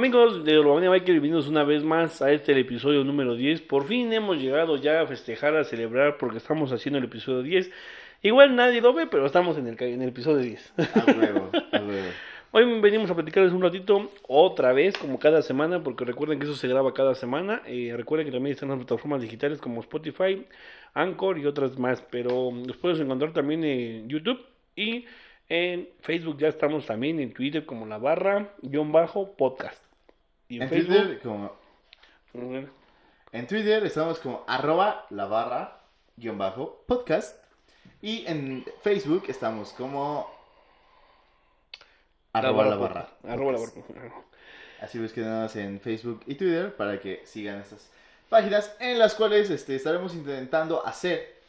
Amigos de Urbania Biker, bienvenidos una vez más a este el episodio número 10. Por fin hemos llegado ya a festejar, a celebrar, porque estamos haciendo el episodio 10. Igual nadie lo ve, pero estamos en el, en el episodio 10. A huevo. Hoy venimos a platicarles un ratito, otra vez, como cada semana, porque recuerden que eso se graba cada semana. Eh, recuerden que también están las plataformas digitales como Spotify, Anchor y otras más, pero los puedes encontrar también en YouTube y en Facebook ya estamos también, en Twitter como la barra, guion bajo, podcast. Y en, En Facebook... Twitter, como, en Twitter estamos como arroba la barra guion bajo podcast. Y en Facebook estamos como arroba la barra. Arroba la podcast. barra. Así búsquenos en Facebook y Twitter para que sigan estas páginas en las cuales este, estaremos intentando hacer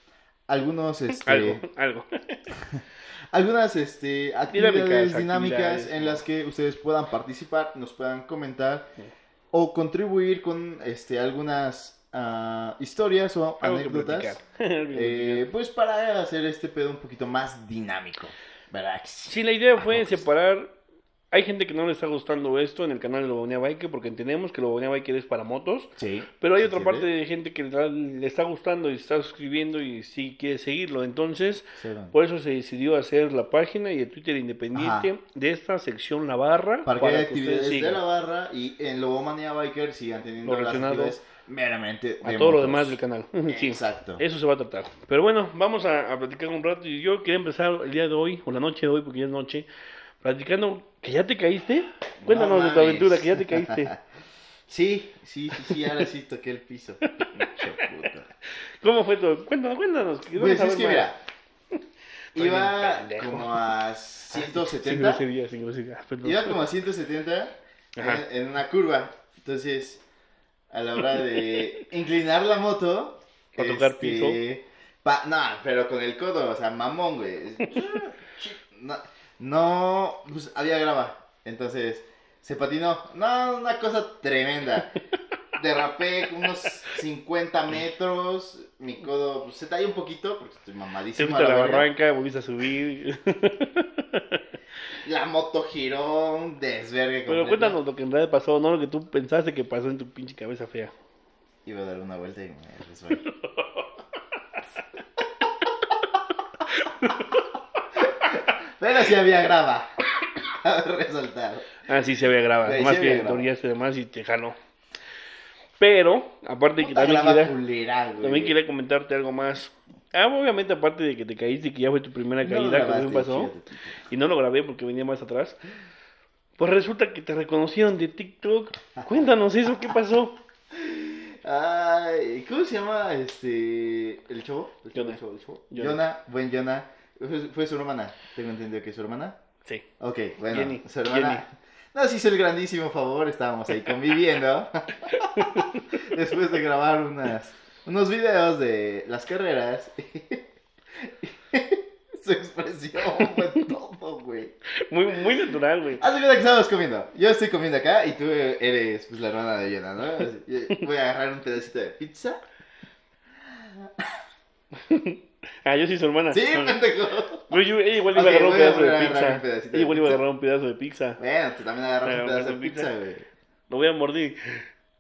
algunos este, Algo, algo. algunas este, actividades Dinámicas, dinámicas actividades, en las que ustedes puedan participar, nos puedan comentar o contribuir con este, algunas ah, historias o Algo anécdotas, eh, pues para hacer este pedo un poquito más dinámico, ¿verdad? Sí, la idea fue Vamos. separar. Hay gente que no le está gustando esto en el canal de Lobonia Biker porque entendemos que Lobonia Biker es para motos. Sí. Pero hay ¿se otra entiende? parte de gente que le está gustando y está suscribiendo y sí quiere seguirlo. Entonces, Sí, por eso se decidió hacer la página y el Twitter independiente Aja. de esta sección La Barra. Para que haya ustedes actividades de la barra y en Lobomania Biker sigan teniendo Lo las actividades meramente a de todo lo motos. demás del canal. Sí. Exacto. Eso se va a tratar. Pero bueno, vamos a, a platicar un rato. Y yo quería empezar el día de hoy, o la noche de hoy, porque ya es noche, platicando que ya te caíste. Cuéntanos No de tu aventura, que ya te caíste. Sí, sí, sí, sí, ahora sí toqué el piso. ¿Cómo fue todo? Cuéntanos, cuéntanos. que Pues es que más. mira, iba como a Sin 170. groserías, sin groserías, perdón. Iba como a 170 Ajá. en, en una curva. Entonces, a la hora de inclinar la moto. ¿Pa tocar este, piso? pa- no, pero con el codo, o sea, mamón, güey. No, no, pues había grava. Entonces, se patinó. No, una cosa tremenda. Derrapé unos 50 metros. Mi codo pues, se talló un poquito porque estoy mamadísimo. la barranca, volviste a subir. La moto giró un desvergue. Pero completo. cuéntanos lo que en realidad pasó, no lo que tú pensaste que pasó en tu pinche cabeza fea. Iba a dar una vuelta y me resbalé. Pero sí había grava. Resultado. Ah, sí, se había grabado. Sí, Más sí que teorías y demás y te jaló. Pero, aparte de que también grava quería, culera, también quería comentarte algo más. Ah, obviamente, aparte de que te caíste y que ya fue tu primera No caída, que grabaste, también pasó. fíjate, y no lo grabé porque venía más atrás. Pues resulta que te reconocieron de TikTok. Cuéntanos eso, ¿qué pasó? Ay, ¿cómo se llama este el chavo? El chavo, Jonah. el chavo, el chavo. Jonah. Jonah, buen Jonah. Fue, fue su hermana. Tengo entendido que es su hermana. Sí. Ok, bueno, Jenny, su hermana. Nos hizo el grandísimo favor, estábamos ahí conviviendo. Después de grabar unas, unos videos de las carreras. Su expresión fue todo, güey. Muy, muy natural, güey. Haz de cuenta que estábamos comiendo. Yo estoy comiendo acá y tú eres pues la hermana de Jonah, ¿no? Así, Voy a agarrar un pedacito de pizza. Ah, yo soy su hermana. Sí, pendejo. Güey, yo- ella igual iba a agarrar un pedazo de pizza. Ella igual iba a agarrar un pedazo de pizza. Bueno, tú también agarras un pedazo de pizza, güey. Lo voy a mordir.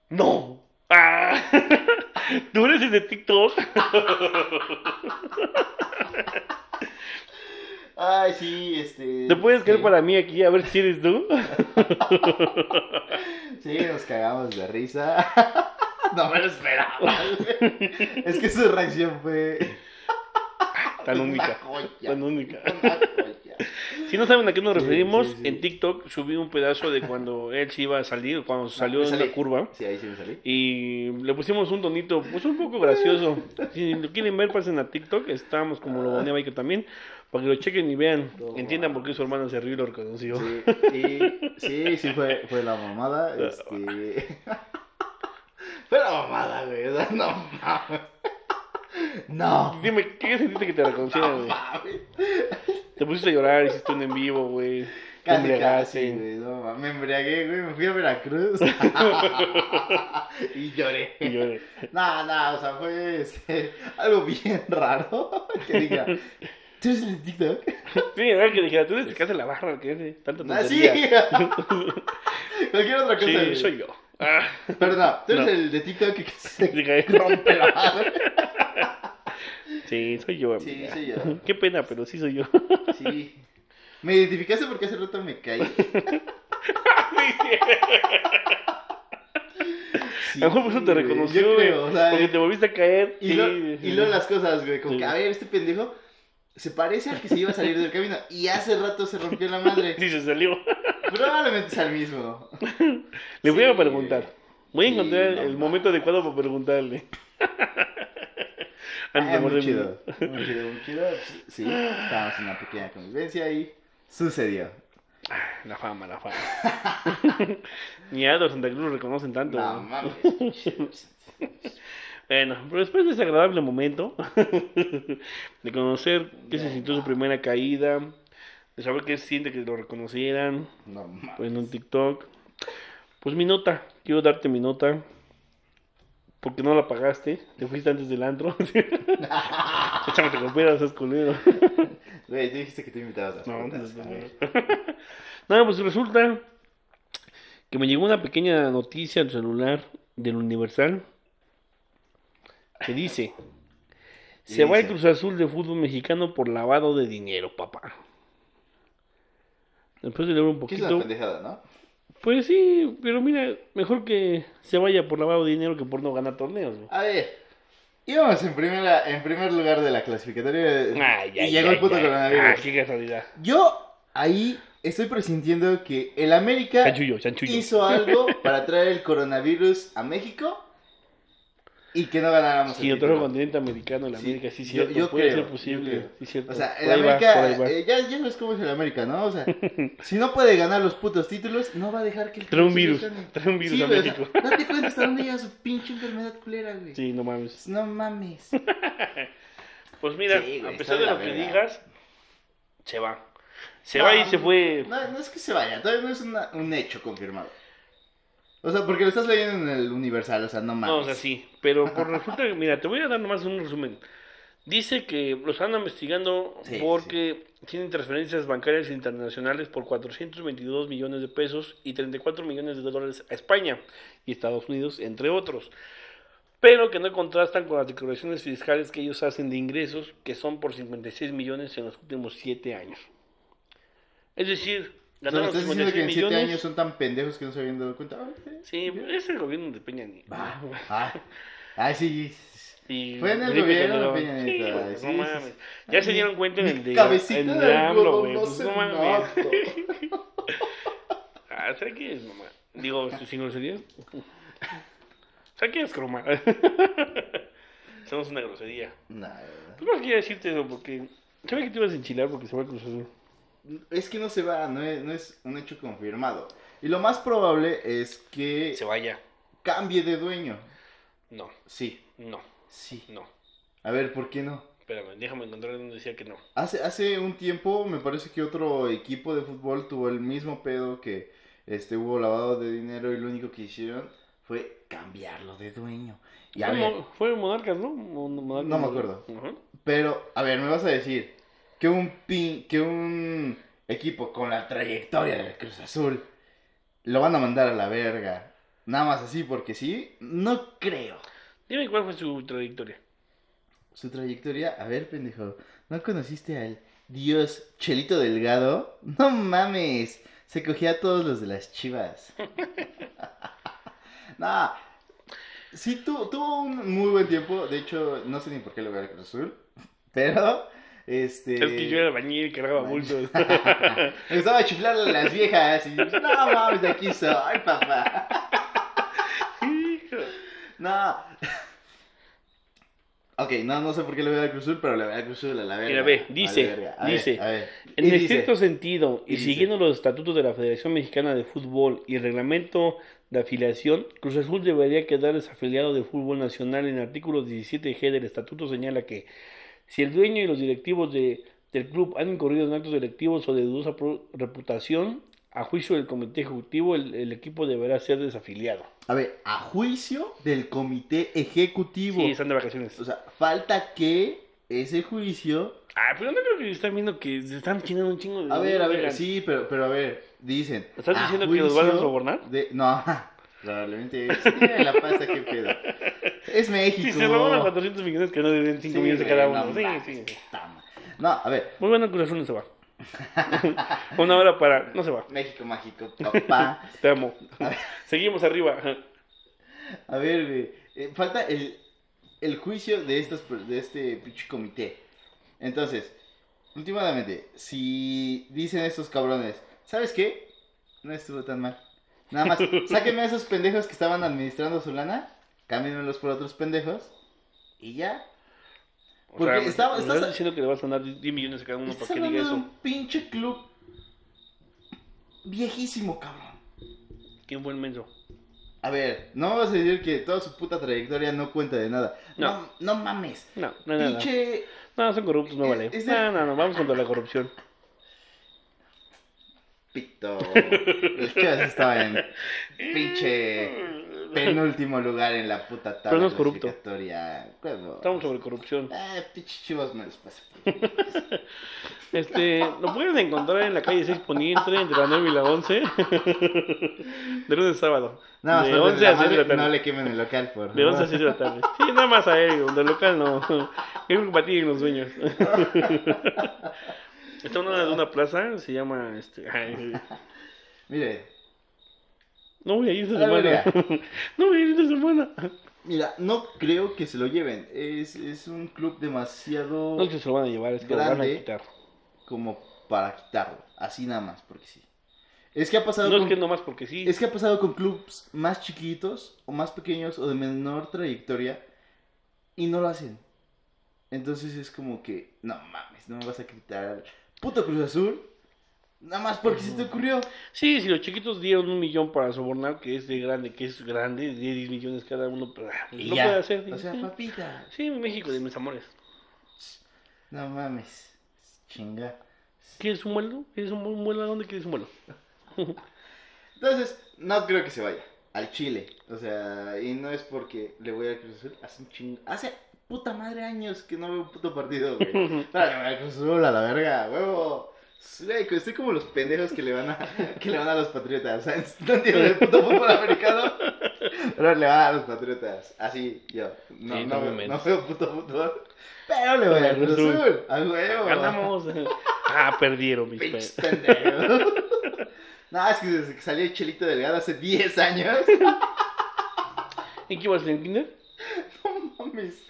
¡No! ¡Ah! ¿Tú eres el de TikTok? Ay, sí, este. ¿Te puedes caer sí. para mí aquí a ver si eres tú? Sí, nos cagamos de risa. No me lo esperaba. Es que su reacción fue. Tan única. joya, Tan única. Si no saben a qué nos referimos, sí, sí. en TikTok subí un pedazo de cuando él se iba a salir, cuando salió me en salí. la curva. Sí, ahí sí me salí. Y le pusimos un tonito, pues un poco gracioso. Si lo quieren ver, pasen a TikTok. Estamos como lo bonea Biker también. Para que lo chequen y vean. No, Entiendan por qué su hermano se rió y lo reconoció. Sí, y, sí, sí fue, fue la mamada. Este... Fue la mamada, güey. No mames. No. Dime, ¿qué sentiste que te reconocieran, No güey? Te pusiste a llorar, hiciste un en vivo, güey. Te Casi, casi, güey. No, me embriagué, güey. Me fui a Veracruz. y lloré. Y lloré. No, no, o sea, fue este, algo bien raro. Que diga, ¿tú eres el de TikTok? Sí, era que dijera, tú eres el que hace la barra, que hace tanta Ah, sí. tontería. Cualquier otra cosa. Sí, güey. soy yo. Ah, Pero no, tú eres No. el de TikTok que se Diga, rompe la madre. Sí, soy yo. Sí, amiga. soy yo. Qué pena, pero sí soy yo. Sí. ¿Me identificaste porque hace rato me caí? Sí, a lo mejor te reconoció, yo creo, o sea, porque te volviste a caer. Y, sí, lo- sí. y luego las cosas, güey, como Sí. que, a ver, este pendejo se parece al que se iba a salir del camino y hace rato se rompió la madre. Sí, se salió. Probablemente es al mismo. Le voy Sí. a preguntar. Voy a Sí, encontrar no el momento adecuado para preguntarle. Ah, muy chido, muy chido, muy chido. Sí, estábamos en una pequeña convivencia y sucedió. La fama, la fama. Ni Ado Santa Cruz lo reconocen tanto. No mames. Bueno, pero después de ese agradable momento de conocer qué se sintió su primera caída, de saber qué siente que lo reconocieran, No pues en un TikTok, pues mi nota, quiero darte mi nota, porque no la pagaste, te fuiste antes del antro, échame te coopera, seas culero. Güey, tú dijiste que te invitabas a las No, putas. pues, pues resulta que me llegó una pequeña noticia al celular del Universal que dice: Se va el Cruz Azul de fútbol mexicano por lavado de dinero, papá. Después de leer un ¿Qué es la poquito, pendejada, no? Pues sí, pero mira, mejor que se vaya por lavado de dinero que por no ganar torneos. güey. A ver, íbamos en, primera, en primer lugar de la clasificatoria Ay, y ay, llegó ay, el puto coronavirus. Ah, qué casualidad. Yo ahí estoy presintiendo que el América Chanchullo, chanchullo. hizo algo para traer el coronavirus a México y que no ganáramos Si el otro título. continente americano, el Sí, América, sí, yo- cierto, yo puede creo, ser posible. yo creo. Sí, cierto. O sea, el América, va. eh, ya, ya ves cómo es el América, ¿no? O sea, si no puede ganar los putos títulos, no va a dejar que el Trae un virus, trae un virus Sí, a güey, o sea, México. date cuenta hasta dónde llega su pinche enfermedad culera, güey. Sí, no mames. No mames. Pues mira, Sí, güey, a pesar de lo que digas, se va. Se No, va y se fue. No, no es que se vaya, todavía no es una- un hecho confirmado. O sea, porque lo estás leyendo en el Universal, o sea, no mames. No, o sea, sí. Pero por resulta que, mira, te voy a dar nomás un resumen. Dice que lo están investigando Sí, porque tienen transferencias bancarias internacionales por 422 millones de pesos y 34 millones de dólares a España y Estados Unidos, entre otros. Pero que no contrastan con las declaraciones fiscales que ellos hacen de ingresos, que son por 56 millones en los últimos 7 años. Es decir, ganaron ¿Estás diciendo 56 que en 7 millones. años son tan pendejos que no se habían dado cuenta? Ah, Sí, es el gobierno de Peña Nieto. Ah, ah, sí. Y Fue en el gobierno de. Peña Sí, Nieto, güey, sí, no sí, mames. sí. Ya se dieron cuenta en el de Cabecita en de AMLO, güey. no Pues no mames. Ah, ¿sabes qué es, mamá? Digo, sin groserías. ¿Sabes qué es croma? Somos una grosería. Nah, ¿Tú no quería decirte eso? Porque. ¿Sabes que te ibas a enchilar porque se va a cruzar? Es que no se va, no es, no es un hecho confirmado. Y lo más probable es que Se vaya. cambie de dueño. No, Sí, no, sí. no. A ver, ¿por qué no? Espérame, déjame encontrar donde decía que no. Hace, hace un tiempo me parece que otro equipo de fútbol tuvo el mismo pedo que este hubo lavado de dinero y lo único que hicieron fue cambiarlo de dueño. Y a Fue, ver, fue Monarcas, ¿no? Monarcas, No me acuerdo. Pero, a ver, me vas a decir que un pin, que un equipo con la trayectoria del Cruz Azul lo van a mandar a la verga. Nada más así porque sí, no creo. Dime cuál fue su trayectoria. Su trayectoria, a ver, pendejo, ¿no conociste al dios Chelito Delgado? No mames, se cogía a todos los de las chivas. no, sí, tu- tuvo un muy buen tiempo, de hecho, no sé ni por qué lo voy a Cruz Azul, pero, este... Es que yo era bañil y cargaba bultos. Me gustaba chiflarle a las viejas y yo, no mames, de aquí soy, papá. Hijo. No. Ok, no, no sé por qué le voy a dar Cruz Azul, pero le voy a dar Cruz Azul a la verga. Mira, ve, dice, verga. A ver, dice, a ver. En el dice, estricto sentido, y, siguiendo los estatutos de la Federación Mexicana de Fútbol y el reglamento de afiliación, Cruz Azul debería quedar desafiliado de fútbol nacional. En el artículo 17G del estatuto señala que si el dueño y los directivos de, del club han incurrido en actos delictivos o de dudosa reputación, a juicio del comité ejecutivo, el, el equipo deberá ser desafiliado. A ver, a juicio del comité ejecutivo. Sí, están de vacaciones. O sea, falta que ese juicio Ah, pero no creo que están viendo que se están chingando un chingo de A ver, a ver, sí, pero, pero a ver, dicen. ¿Estás diciendo que los van a sobornar? de- No, probablemente. La pasa, qué pedo. Es México. Si se roban a 400 millones que no deben 5 Sí, millones de cada no uno. Sí, mames, sí. madre. No, a ver, Muy bueno, Cruz Azul no se va. Una hora para. No se va. México mágico, papá. Te amo. Seguimos arriba. A ver, güey. eh, falta el, el juicio de, estos, de este pinche comité. Entonces, últimamente, si dicen estos cabrones, ¿sabes qué? No estuvo tan mal. Nada más, sáquenme a esos pendejos que estaban administrando su lana, cámbienmelos por otros pendejos, y ya. O Porque sea, estás- estás diciendo que le vas a dar 10 millones a cada uno para que diga eso. un pinche club viejísimo, cabrón. Qué buen menso. A ver, no vas a decir que toda su puta trayectoria no cuenta de nada. No, No. no, mames. No, no, no. Pinche no son corruptos, no vale. No, no, no, vamos contra la corrupción. pito. El estaba en pinche penúltimo lugar en la puta tabla no es clasificatoria. Huevo. Estamos sobre corrupción. Eh, pinche Chivas me los pasa. Este, lo pueden encontrar en la calle 6 Poniente, entre la 9 y la 11. De lunes a sábado. Más de por 11 a 6 de la tarde. no le quemen el local, por De 11 a favor. 6 de la tarde. Sí, nada más a él, del local no. Que para ti en los sueños. Está en una, una plaza, se llama. Este, Mire, no voy a ir esta A semana. No voy a ir esta semana. mira, no creo que se lo lleven. Es, es un club demasiado No que se lo van a llevar, es que lo van a Grande. quitar. como para quitarlo. Así nada más, porque sí. Es que ha pasado No es que nomás porque sí. Es que ha pasado con clubs más chiquitos o más pequeños o de menor trayectoria y no lo hacen. Entonces es como que, no mames, no me vas a quitar puto Cruz Azul. Nada más porque se te ocurrió. Sí, si los chiquitos dieron un millón para sobornar, que es de grande, que es grande, de 10 millones cada uno, pero ah, Y lo ya. puede hacer. O sea, sí. papita. Sí, México de mis amores. No mames. Chinga. ¿Quieres un vuelo? ¿Quieres un vuelo? ¿A dónde quieres un vuelo? Entonces, no creo que se vaya al Chile. O sea, y no es porque le voy al Cruz Azul. Hace un chingo. Hace puta madre años que no veo un puto partido, güey. Me Cruz Azul a la verga, huevo. Estoy como los pendejos que le van a, que le van a los patriotas. ¿sabes? No entiendo el puto fútbol americano. Pero le van a los patriotas. Así, yo. No, Sí, no, no veo, no veo puto fútbol. Pero le voy al Cruz Azul. A huevo. Ganamos. Ah, perdieron mis pendejos. No, es que desde que salió el Chelito Delgado hace 10 años. ¿En qué ibas en kinder? No mames.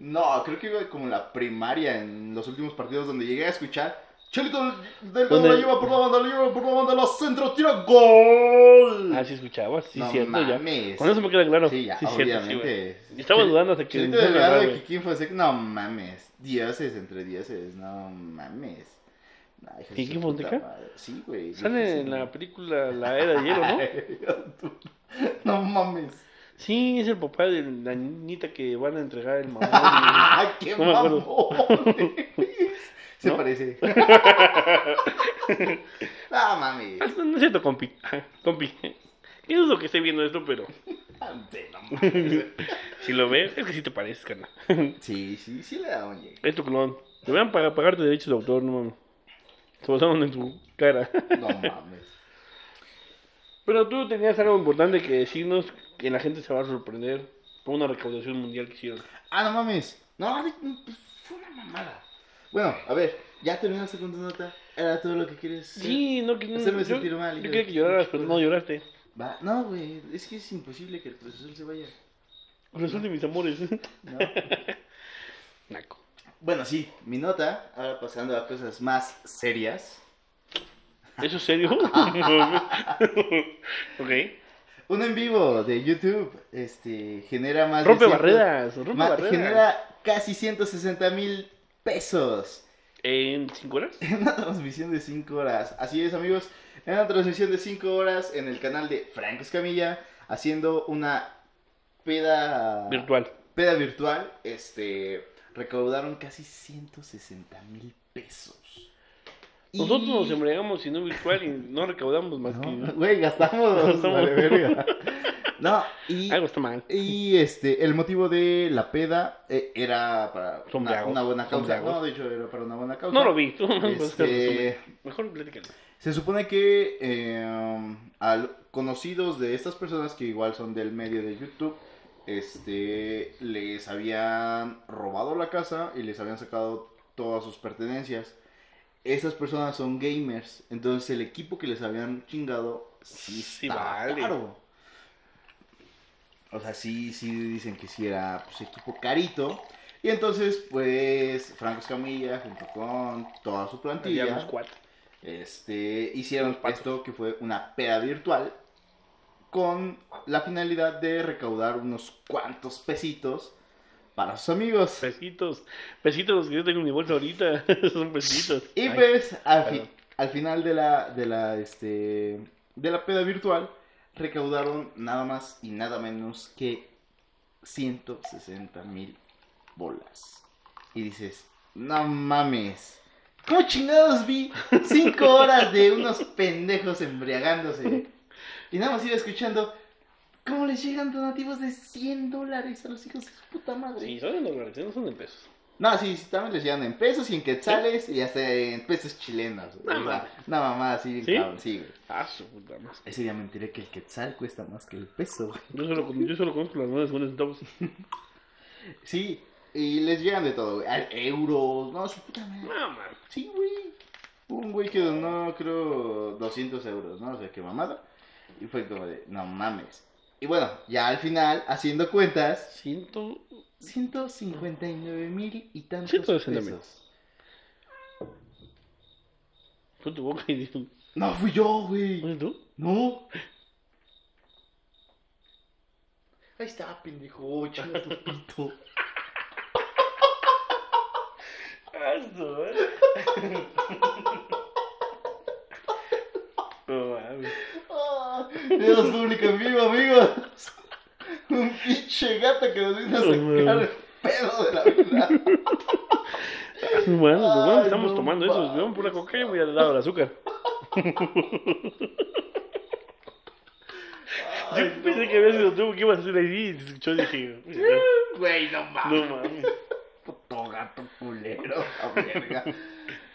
No, creo que iba como en la primaria, en los últimos partidos donde llegué a escuchar. Chelito Delgado ¿Dónde? la lleva por la banda, la lleva por la banda, la centro, tira gol. Ah, sí escuchabas, sí, no cierto, mames. ya. Con eso me queda claro. Sí, ya, cierto, sí, obviamente. Estaba Chel- dudando hasta que Chelito Delgado güey. Kikín Fonseca, no mames. Dioses entre dioses, no mames. De ¿Kikín su puta Fonseca? Sí, güey. Sale en la película La Era de Hielo, ¿no? no mames. Sí, es el papá de la niñita que van a entregar el mamón. ¡Ay, qué No me acuerdo. mamón! Se ¿No? parece. no mames. Ah, No es cierto, compi. Ajá, Compi. ¿Qué dudo que esté viendo esto, pero no si lo ves, es que sí te parece, carnal. Sí, sí, sí le da un. Es tu clon. Deberían pagar, pagarte derechos de autor, no mames. Se basaron en tu cara. No mames. Pero tú tenías algo importante que decirnos que la gente se va a sorprender por una recaudación mundial que hicieron. Ah, no mames. No, pues, fue una mamada. Bueno, a ver, ya terminaste con tu nota. Era todo lo que quieres. Sí, no que Hacerme yo, sentir mal, yo hijo quería que lloraras, pero no lloraste. Va, no, güey, es que es imposible que el Azul se vaya. Corazón de mis amores. No. Naco. bueno, sí, mi nota, ahora pasando a cosas más serias. ¿Eso es serio? ok. Un en vivo de YouTube este, genera más Rompe de ciento- barreras, rompe barreras. genera casi 160 mil pesos ¿En 5 horas? en una transmisión de 5 horas. Así es, amigos, en una transmisión de 5 horas en el canal de Franco Escamilla, haciendo una peda Virtual. peda virtual, este, recaudaron casi 160 mil pesos. Y- Nosotros nos embriagamos y no virtual y no recaudamos más No, que... Güey, gastamos, Gastamos. vale, verga. No, y, Algo está mal. y este, el motivo de la peda eh, era para una, una buena causa. No, de hecho era para una buena causa. No lo vi. Tú Este- Mejor platícalo. Se supone que eh, a conocidos de estas personas que igual son del medio de YouTube, este, les habían robado la casa y les habían sacado todas sus pertenencias. Esas personas son gamers, entonces el equipo que les habían chingado sí, Sí estaba vale. caro. O sea, sí, sí dicen que sí era pues, equipo carito. Y entonces, pues, Franco Escamilla, junto con toda su plantilla, este, hicieron esto que fue una peda virtual con la finalidad de recaudar unos cuantos pesitos para sus amigos. Pesitos. Pesitos los que yo tengo en mi bolsa ahorita. Son pesitos. Y Ay, pues al, fi- al final de la de la este de la peda virtual recaudaron nada más y nada menos que 160 mil bolas. Y dices, no mames. ¿Cómo chingados vi cinco horas de unos pendejos embriagándose? Y nada más iba escuchando cómo les llegan donativos de 100 dólares a los hijos de su puta madre. Sí, son en dólares, no son en pesos. No, sí, sí, también les llegan en pesos y en quetzales y hasta en pesos chilenos. No O sea, mames. Una mamá así, ¿Sí? cabrón, sí, güey. Ah, su puta madre. Ese día me enteré que el quetzal cuesta más que el peso, güey. Yo solo, yo solo conozco las monedas buenas centavos. Sí, y les llegan de todo, güey. Al- Euros, no, su puta madre. No, man. Sí, güey. Un güey que donó, creo, 200 euros, ¿no? O sea, qué mamada. Y fue como de, no mames. Y bueno, ya al final, haciendo cuentas, Ciento. 159 mil y tantos 160 mil. pesos. Fue tu boca y dijo. No, fui yo, güey. ¿No eres tú? No. Ahí está, pendejo. Chinga tu pito. Su, ¿eh? No mames. Ah, público en vivo, amigos. Un pinche gato que nos vino a sacar el pedo de la vida. Bueno, lo bueno Ay, estamos no tomando eso. vemos pura coca, voy a dar el azúcar. Yo Ay, pensé no. que había sido tú que ibas a hacer ahí y se escuchó y dije. Güey, no mames. No mames. Puto gato culero. A verga.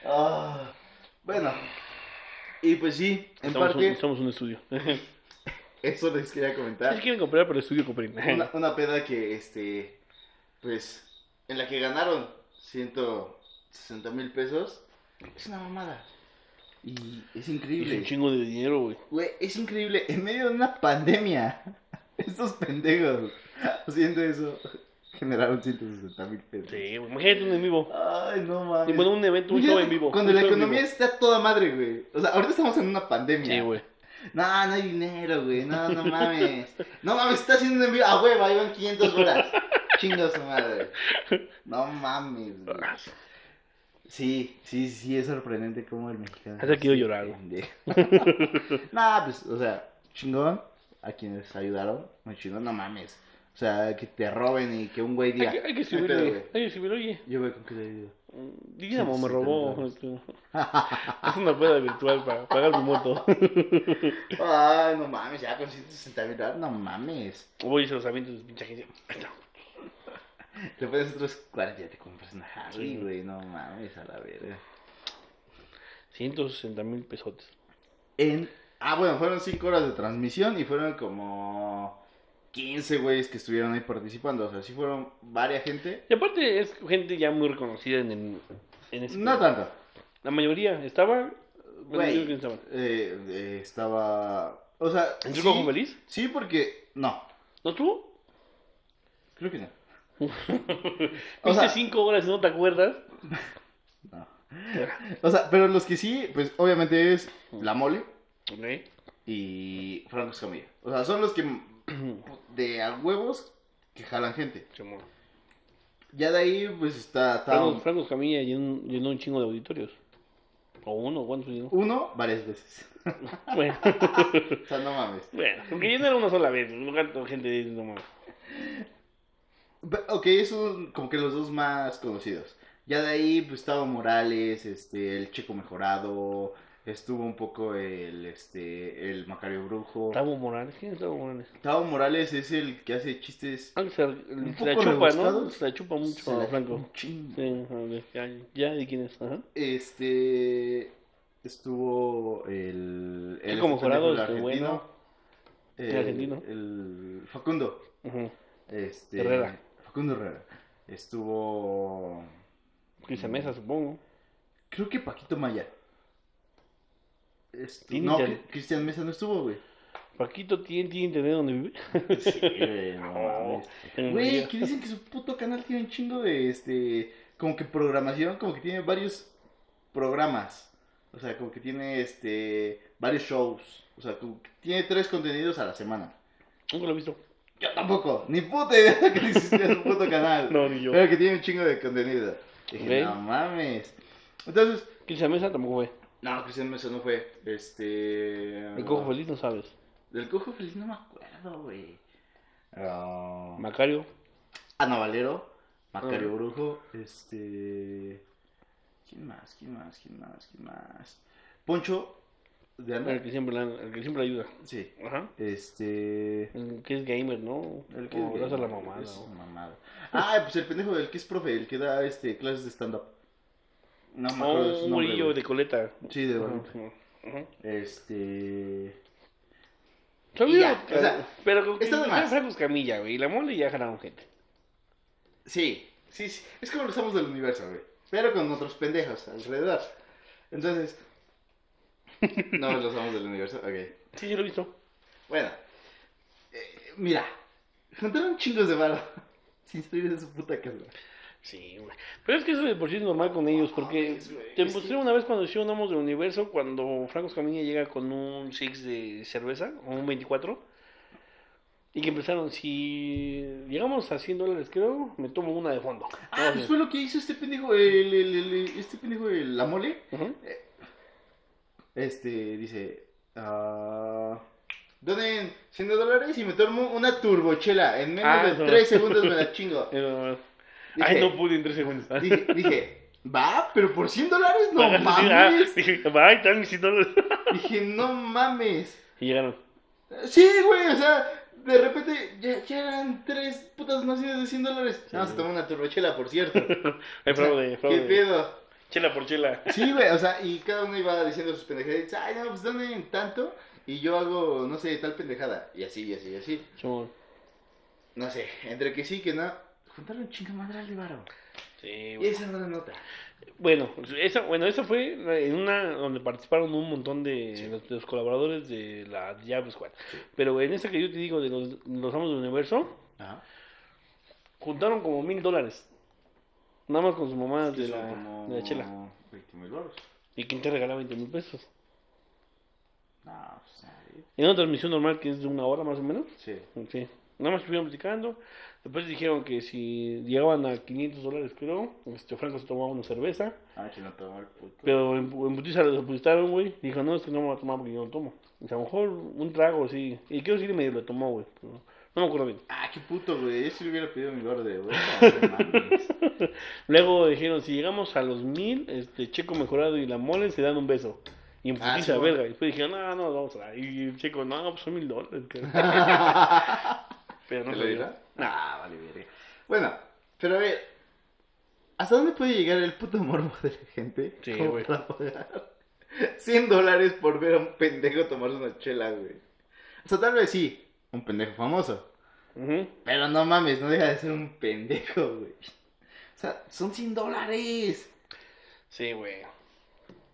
Ah, bueno. Y pues sí, en Somos un, parte, somos un estudio. Eso les quería comentar. Si quieren comprar, pero estudio compren. una, una peda que, este, pues, en la que ganaron 160 mil pesos, es una mamada. Y es Es un increíble. chingo de dinero, güey. Güey, es increíble. En medio de una pandemia, estos pendejos haciendo eso generaron 160 mil pesos. Sí, güey. Imagínate un en vivo. Ay, no mames. Y bueno, un evento, un show en vivo. Cuando la economía está toda madre, güey. O sea, ahorita estamos en una pandemia. Sí, güey. No, no hay dinero, güey. No, no mames. No mames, está haciendo en vivo. A huevo, ahí van 500 horas. Chinga su madre. No mames, güey. Ah, Sí, sí, sí, es sorprendente cómo el mexicano. Hasta quiero llorar, nah, pues, o sea, chingón. A quienes ayudaron, muy chingón, no mames. O sea, que te roben y que un güey Hay diga. que, hay que "No hay Hay güey". que escribirle, oye. Yo voy con que le digo. Dinamo Sí, me sí, robó. claro. este, Es una peda virtual para pagar mi moto. Ay, no mames, ya con 160 mil dólares, no mames. Voy a los avientos de pinche está. Te pones otros 40 y ya te compras una Harley, Sí. güey, no mames, a la verga. 160 mil pesotes. En... Ah, bueno, fueron 5 horas de transmisión y fueron como 15 güeyes que estuvieron ahí participando. O sea, sí fueron varias gente. Y aparte es gente ya muy reconocida en, el- en ese No tanto. La mayoría estaba. Güey, estaba. eh, eh, estaba... O sea... ¿En sí, Feliz? Sí, porque... No, ¿No tú? creo que no. Viste O sea- cinco horas y no te acuerdas. No. O sea, pero los que sí, pues obviamente es La Mole Ok. y Franco Escamilla. O sea, son los que de a huevos que jalan gente. Ya de ahí, pues está, está Franco, Franco Camilla llenó, llenó un chingo de auditorios. O uno, ¿cuántos llenó? uno varias veces. Bueno, O sea, no mames. bueno, porque llenó era una sola vez. Gente de no mames. Ok, son como que los dos más conocidos. Ya de ahí, pues estaba Morales, este, el Chico Mejorado, Estuvo un poco el, este, el Macario Brujo. Tavo Morales, ¿quién es Tavo Morales? Tavo Morales es el que hace chistes. Ah, se, Un se la chupa, ¿no? Se la chupa mucho Se a la- Franco. un chingo. Sí, a ver, ya, ya, ¿de quién es? Ajá. Este. Estuvo el. el como este jurado, pendejo, el este, bueno. El, El argentino. el Facundo. Este, Herrera. Facundo Herrera. Estuvo. Cristian Mesa, supongo. Creo que Paquito Maya. Estu- no, Cristian Mesa no estuvo, güey. Paquito tiene, tiene internet donde vive. Sí, güey, no Oh, mames. Güey, que dicen que su puto canal tiene un chingo de este. Como que programación, como que tiene varios programas. O sea, como que tiene este. Varios shows. O sea, como que tiene tres contenidos a la semana. Nunca lo he visto. Yo tampoco, ni puta idea que existía su puto canal. No, ni yo. Pero que tiene un chingo de contenido. Dije, no mames. Entonces, Cristian Mesa tampoco fue. No, Cristian Mesa no fue. Este. El cojo feliz no sabes. Del cojo feliz no me acuerdo, güey. Ah, Macario. Ana Valero, Macario Ah. Brujo, este. ¿Quién más? ¿Quién más? ¿Quién más? ¿Quién más? Poncho de El Anda. que siempre, la- el que siempre ayuda. Sí. Ajá. Este. El que es gamer, ¿no? El que O es hace la gamer, mamada. mamada. Ah, pues el pendejo del que es profe, el que da este clases de stand-up. No me acuerdo Oh, su un murillo güey. de coleta. Sí, de verdad. Este. Ya, pero- o sea, pero como que. Franco Escamilla, güey. La mole ya jalaron gente. Sí, sí, sí. Es como los amos del universo, güey. Pero con otros pendejos alrededor. Entonces. No los amos del universo, ok. Sí, sí lo he visto. Bueno. eh, mira. Juntaron chingos de varo. Sin salir de su puta casa. Sí, güey. Pero es que eso de por sí es normal con ellos, porque te mostré una vez cuando hicieron Amos del Universo, cuando Franco Escamilla llega con un six de cerveza, o un 24, y que empezaron, si llegamos a 100 dólares creo, me tomo una de fondo. Ah, pues fue lo que hizo este pendejo, el, el- el- este pendejo, el, la mole. Ujú. Este, dice. ah, donen 100 dólares y me tomo una turbochela. En menos Ah, de eso. 3 segundos me la chingo. Dije- Ay, no pude en 3 segundos. Dije, dije, va, pero por 100 dólares no Ah, mames. dije, ay, están mis 100 dólares. Dije, no mames. Y llegaron. Sí, güey, o sea, de repente ya, ya eran tres putas donaciones de 100 dólares. Vamos a tomar una turbochela, por cierto. Hay sea, fraude, ¿Qué fraude. pedo? Chela por chela. Sí, güey, o sea, y cada uno iba diciendo sus pendejadas. Ay, no, pues donen tanto y yo hago, no sé, tal pendejada. Y así, y así, y así. No sé, entre que sí, que no. Juntaron chinga madre al varo. Sí, Y güey. esa no la nota. Bueno, esa, bueno, esa fue en una donde participaron un montón de, los, de los colaboradores de la Diablo Squad. Pero en esa que yo te digo de los, los amos del universo, Ajá. juntaron como mil dólares. Nada más con sus mamás de la, como de la chela. 20 mil baros. ¿Y quién te regala 20 mil pesos? No, pues. En una transmisión normal que es de una hora más o menos. Sí. Sí. Nada más estuvieron platicando. Después dijeron que si llegaban a 500 dólares, creo, este Franco se tomaba una cerveza. Ah, que no tomó el puto. Pero en, en putiza lo depositaron, güey. Dijo, no, es que no me voy a tomar porque yo no tomo. Sea, a lo mejor un trago, sí. Y quiero decir medio lo tomó, güey. No me acuerdo bien. Ah, qué puto, güey. Yo sí le hubiera pedido mi bar de güey. Luego dijeron, si llegamos a los mil, este Checo mejorado y la mole se dan un beso. Y en Ah, sí, verga. Y después dijeron, no, no, vamos a. Y Checo, no, pues son mil dólares. cabrón". Pero no ¿Te lo dirá? Ah, vale, verga. Bueno, pero a ver. ¿Hasta dónde puede llegar el puto morbo de la gente? Sí, güey. para pagar 100 dólares por ver a un pendejo tomarse una chela, güey. O sea, tal vez sí, un pendejo famoso. Ujú. Pero no mames, no deja de ser un pendejo, güey. O sea, son 100 dólares. Sí, güey.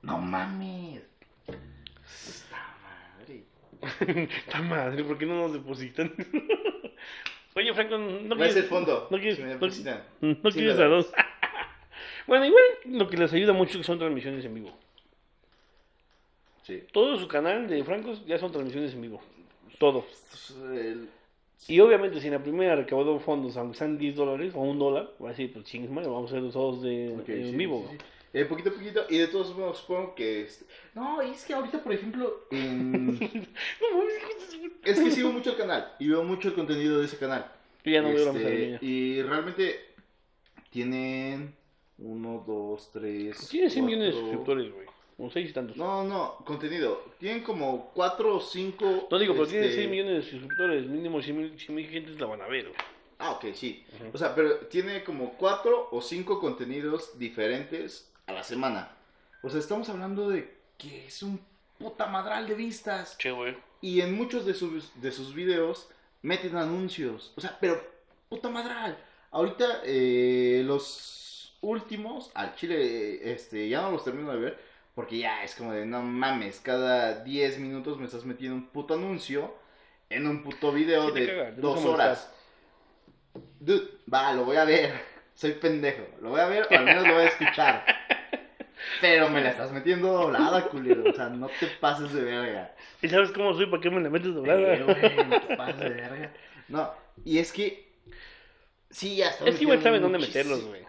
No mames. Esta madre. Está madre, ¿por qué no nos depositan? Oye, Franco, ¿no quieres, fondo. no quieres, me no- depositan. no Sí, quieres a dos? bueno, igual lo que les ayuda mucho son transmisiones en vivo. Sí. Todo su canal de Francos ya son transmisiones en vivo. Todo. El- Y obviamente, si en la primera recaudó fondos, aunque sean 10 dólares o un dólar, va a decir, pues chingues vamos a hacer todos de, Ok, en sí, vivo. sí. Eh, poquito a poquito. Y de todos modos, supongo que. este- No, y es que ahorita, por ejemplo, en- es que sigo mucho el canal. Y veo mucho el contenido de ese canal. Yo ya no veo la Este, de niña. Y realmente tienen. Uno, dos, tres. Tiene 100 millones de suscriptores, güey. O seis y tantos. No, no, contenido. Tienen como 4 o 5. No digo, pero tiene 6 millones de suscriptores, mínimo 100 mil, 100 mil gentes la van a ver. güey. Ah, ok, sí. O sea, pero tiene como 4 o 5 contenidos diferentes a la semana. O sea, estamos hablando de que es un puta madral de vistas. Che, güey. Y en muchos de sus, de sus videos meten anuncios. O sea, pero puta madral. Ahorita eh, los últimos, al chile, este, ya no los termino de ver. Porque ya es como de, no mames, cada 10 minutos me estás metiendo un puto anuncio en un puto video Sí de caga, te dos horas. Dude, va, lo voy a ver. Soy pendejo. Lo voy a ver, o al menos lo voy a escuchar. Pero me la estás metiendo doblada, culero. O sea, no te pases de verga. ¿Y sabes cómo soy? ¿Para qué me la metes Eh, doblada? güey, no te pases de verga. No, y es que. Sí, ya es que igual saben dónde meterlos, güey.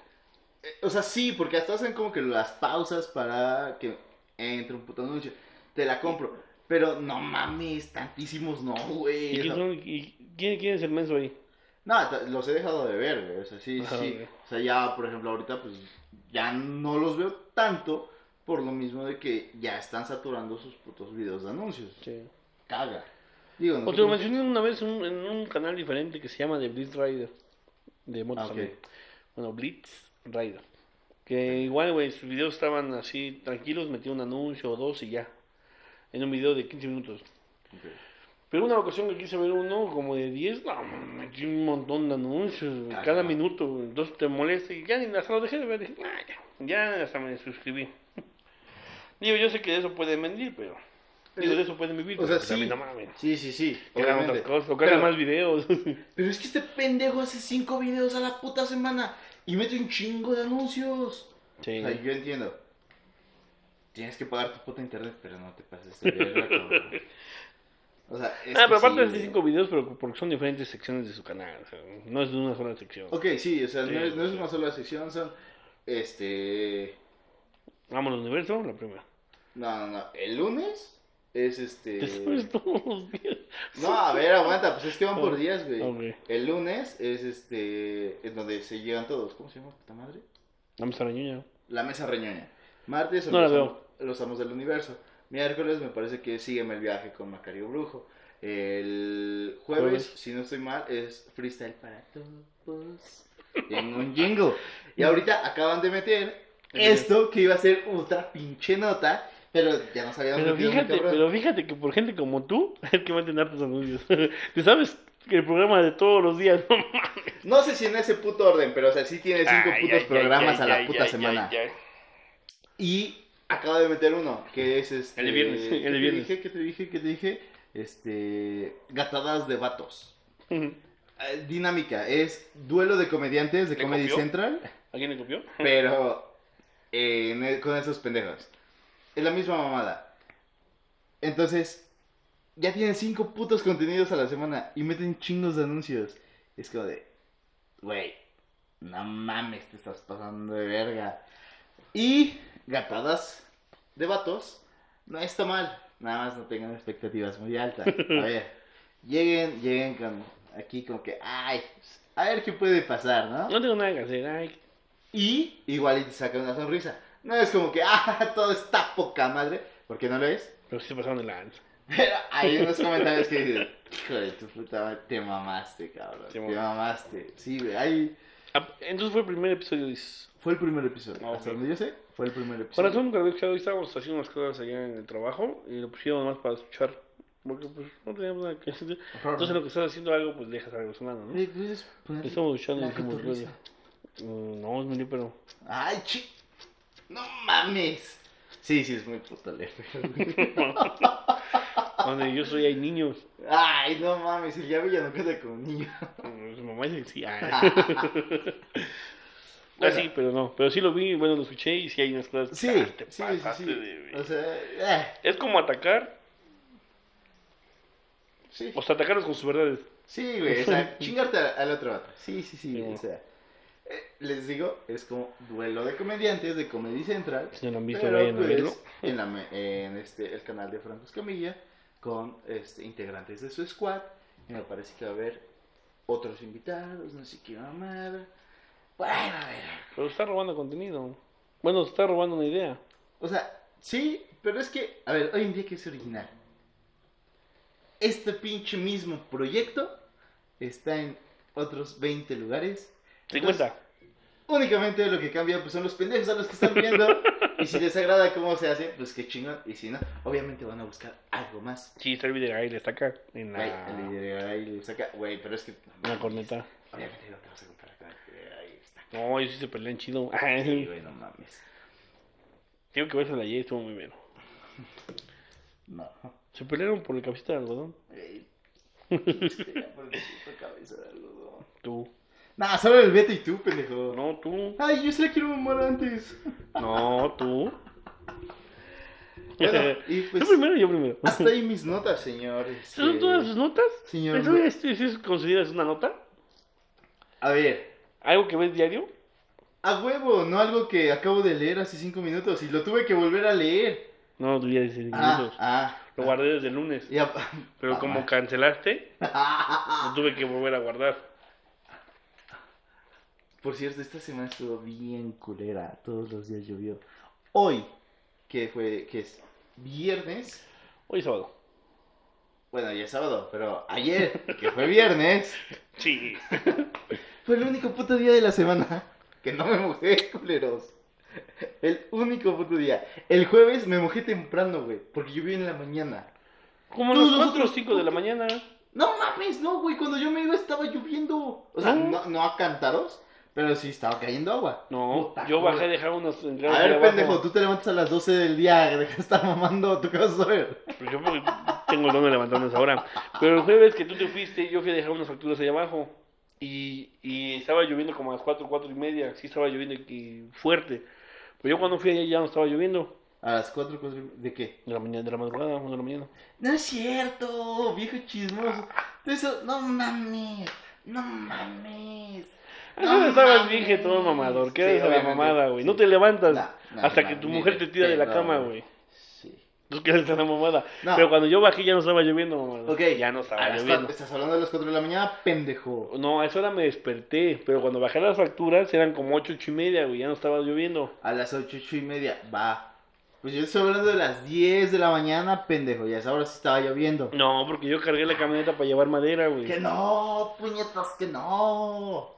Eh, O sea, sí, porque hasta hacen como que las pausas para que entre un puto anuncio. Te la compro. Pero no mames, tantísimos no, güey. ¿Y quién, son- y quién, quién es el menso ahí? No, los he dejado de ver, güey. O sea, sí, sí. güey. O sea, ya, por ejemplo, ahorita, pues ya no los veo tanto por lo mismo de que ya están saturando sus putos videos de anuncios. Sí. Caga. Digo, O te lo mencioné una vez en un, en un canal diferente que se llama The Blitz Rider. De motos Ah, ok. también. Bueno, Blitz Rider. Que igual, güey, sus videos estaban así tranquilos, metía un anuncio o dos y ya. En un video de 15 minutos. Pero una ocasión que quise ver uno como de 10, no, metí un montón de anuncios, Ah, cada minuto, entonces te molesta y ya ni hasta lo dejé de ver, dije, "Ah, ya, ya hasta me suscribí. Digo, yo sé que de eso pueden vender, pero, digo, de eso pueden vivir, O sea, sí. también no mames. Sí, sí, sí. Que hagan obviamente. otras cosas, o que hagan más videos. Pero es que este pendejo hace cinco videos a la puta semana y mete un chingo de anuncios. sí. O sea, yo entiendo. Tienes que pagar tu puta internet, pero no te pases de verga, cabrón. O sea, es Ah, pero aparte sí, de cinco videos, pero porque son diferentes secciones de su canal, o sea, no es de una sola sección. Ok, sí, o sea, Sí, no, es, no es una sola sección, son. Este. Vamos al universo, la primera. No, no, no. El lunes es este. Te sabes todos los días. No, a ver, aguanta, pues es que van por días, güey. El lunes es este. Es donde se llegan todos. ¿Cómo se llama, puta madre? La ñuña. La mesa reñoña. Martes son No la veo. los amos del universo. Miércoles me parece que Sígueme el viaje con Macario Brujo. El jueves, si no estoy mal, es freestyle para todos. En un jingle. Y ahorita acaban de meter esto que iba a ser otra pinche nota. Pero ya nos habíamos Pero fíjate, pero fíjate que por gente como tú, es que meten hartos anuncios. Tú sabes el programa de todos los días, no mames. No sé si en ese puto orden, pero o sea, sí tiene cinco Ay, putos ay, programas ay, a la puta semana. Y acaba de meter uno, que es este. El de viernes, el de ¿qué te viernes. dije? ¿Qué te dije? ¿Qué te dije? Este. Gatadas de vatos. Eh, dinámica, es duelo de comediantes de ¿Le Comedy copió? Central, ¿A quién le copió? pero eh, el- con esos pendejos. Es la misma mamada. Entonces, ya tienen cinco putos contenidos a la semana y meten chingos de anuncios. Es como de, güey, no mames, te estás pasando de verga. Y gatadas de vatos, no está mal. Nada más no tengan expectativas muy altas. A ver, lleguen, lleguen con aquí como que, ay, a ver qué puede pasar, ¿no? No tengo nada que hacer. Ay, Y igual y te saca una sonrisa. No es como que, ah, todo está poca madre, porque no lo es. pero sí se pasaron de lanza. Pero hay unos comentarios que dicen, hijo de tu puta madre, te mamaste, cabrón, Te te, mamaste. Sí, güey, ahí Ah, Entonces fue el primer episodio. fue el primer episodio. Ah, Hasta ok. donde yo sé, fue el primer episodio. lo había escuchado. Hoy estábamos haciendo unas cosas allá en el trabajo y lo pusimos más para escuchar. Porque pues no teníamos nada que hacer. Entonces, en lo que estás haciendo algo, pues dejas algo sonando, ¿no? Eh, ¿puedes poner Estamos escuchando y dijimos, bueno, mm, no, es muy pero. Ay, chi. No mames. Sí, sí, es muy puto leve. Donde yo soy, hay niños. Ay, no mames, el llave ya no queda como niño. Mm, Su mamá que sí. Ah, sí, pero no. Pero sí lo vi, bueno, lo escuché y sí hay unas cosas. Sí, ah, te sí, sí, sí. de- O sea, eh, Es como atacar, sí. o sea, atacarlos con sus verdades. Sí, güey, o sea, chingarte al, otro vato. Sí, sí, sí, Sí. o sea. eh, les digo, es como duelo de comediantes de Comedy Central. Si no lo han visto, pero, vayan a pues, verlo. En, la en este, el canal de Franco Escamilla, con este, integrantes de su squad. Y me parece que va a haber otros invitados, no sé qué mamada. Bueno, a ver. Pero está robando contenido. Bueno, está robando una idea. O sea, Sí, pero es que, a ver, hoy en día que es original. Este pinche mismo proyecto está en otros 20 lugares. 50. Únicamente lo que cambia pues, son los pendejos a los que están viendo. y si les agrada cómo se hace, pues qué chingón. Y si no, obviamente van a buscar algo más. Sí, está el video ahí, le está acá en Güey, la, el video ahí le saca, güey, pero es que. en la corneta. Obviamente no te vas a comparar con el video ahí está. No, ellos sí se pelean chido. Sí, güey, no mames. Tengo que verse la ayer, estuvo muy bien. No. Se pelearon por el cabecita de algodón. Siento cabeza de algodón. Tú. Nah, solo el Beto y tú, pendejo. No, tú. Ay, yo se la quiero mamar antes. No, tú. Bueno, y pues. Yo primero, yo primero. Hasta ahí mis notas, señores. ¿Son todas sus notas? Señor. ¿Eso es, eso es consideras una nota? A ver, ¿Algo que ves diario? a huevo, no algo que acabo de leer hace cinco minutos y lo tuve que volver a leer. No, tú ya dices Ah, ah. Lo guardé desde el lunes. Ya. Pero como ah. cancelaste, lo tuve que volver a guardar. Por cierto, esta semana estuvo bien culera. Todos los días llovió. Hoy, que fue, que es viernes. Hoy es sábado. Bueno, ya es sábado, pero ayer, que fue viernes, Sí. Fue el único puto día de la semana que no me mojé, culeros. El único puto día. El jueves me mojé temprano, güey, porque llovió en la mañana. Como los 4 o otros 5 de la mañana. No mames, no, güey, cuando yo me iba estaba lloviendo. O sea, No. no, no a cantaros, pero sí estaba cayendo agua. No, Puta, yo bajé a dejar unos A ver, pendejo, tú te levantas a las 12 del día, deja de estar mamando, ¿tú qué vas a? Pues yo tengo el don de levantarme a esa hora. Pero el jueves que tú te fuiste, yo fui a dejar unas facturas ahí abajo. Y, y estaba lloviendo como a las 4, 4 y media. Sí estaba lloviendo y fuerte. Pero yo cuando fui allá ya no estaba lloviendo. A las 4, 4, ¿de qué? De la mañana, de la madrugada, 1 de la mañana. No es cierto, viejo chismoso. Eso, no mames, no mames. Ah, No estabas bien que todo mamador. ¿Qué Sí, eres de la mamada, güey? sí. No te levantas No, no, hasta que tu mujer te tira de la cama, güey. Tú que eres de la mamada. No. Pero cuando yo bajé ya no estaba lloviendo, mamada. Ok, Ya no estaba a las lloviendo. estás hablando de las 4 de la mañana, pendejo. No, a esa hora me desperté. Pero cuando bajé las facturas eran como 8, 8 y media, güey. Ya no estaba lloviendo. A las 8, 8 y media, va. Pues yo estoy hablando de las 10 de la mañana, pendejo. Ya a esa hora sí estaba lloviendo. No, porque yo cargué la camioneta para llevar madera, güey. Que no, puñetas, que no.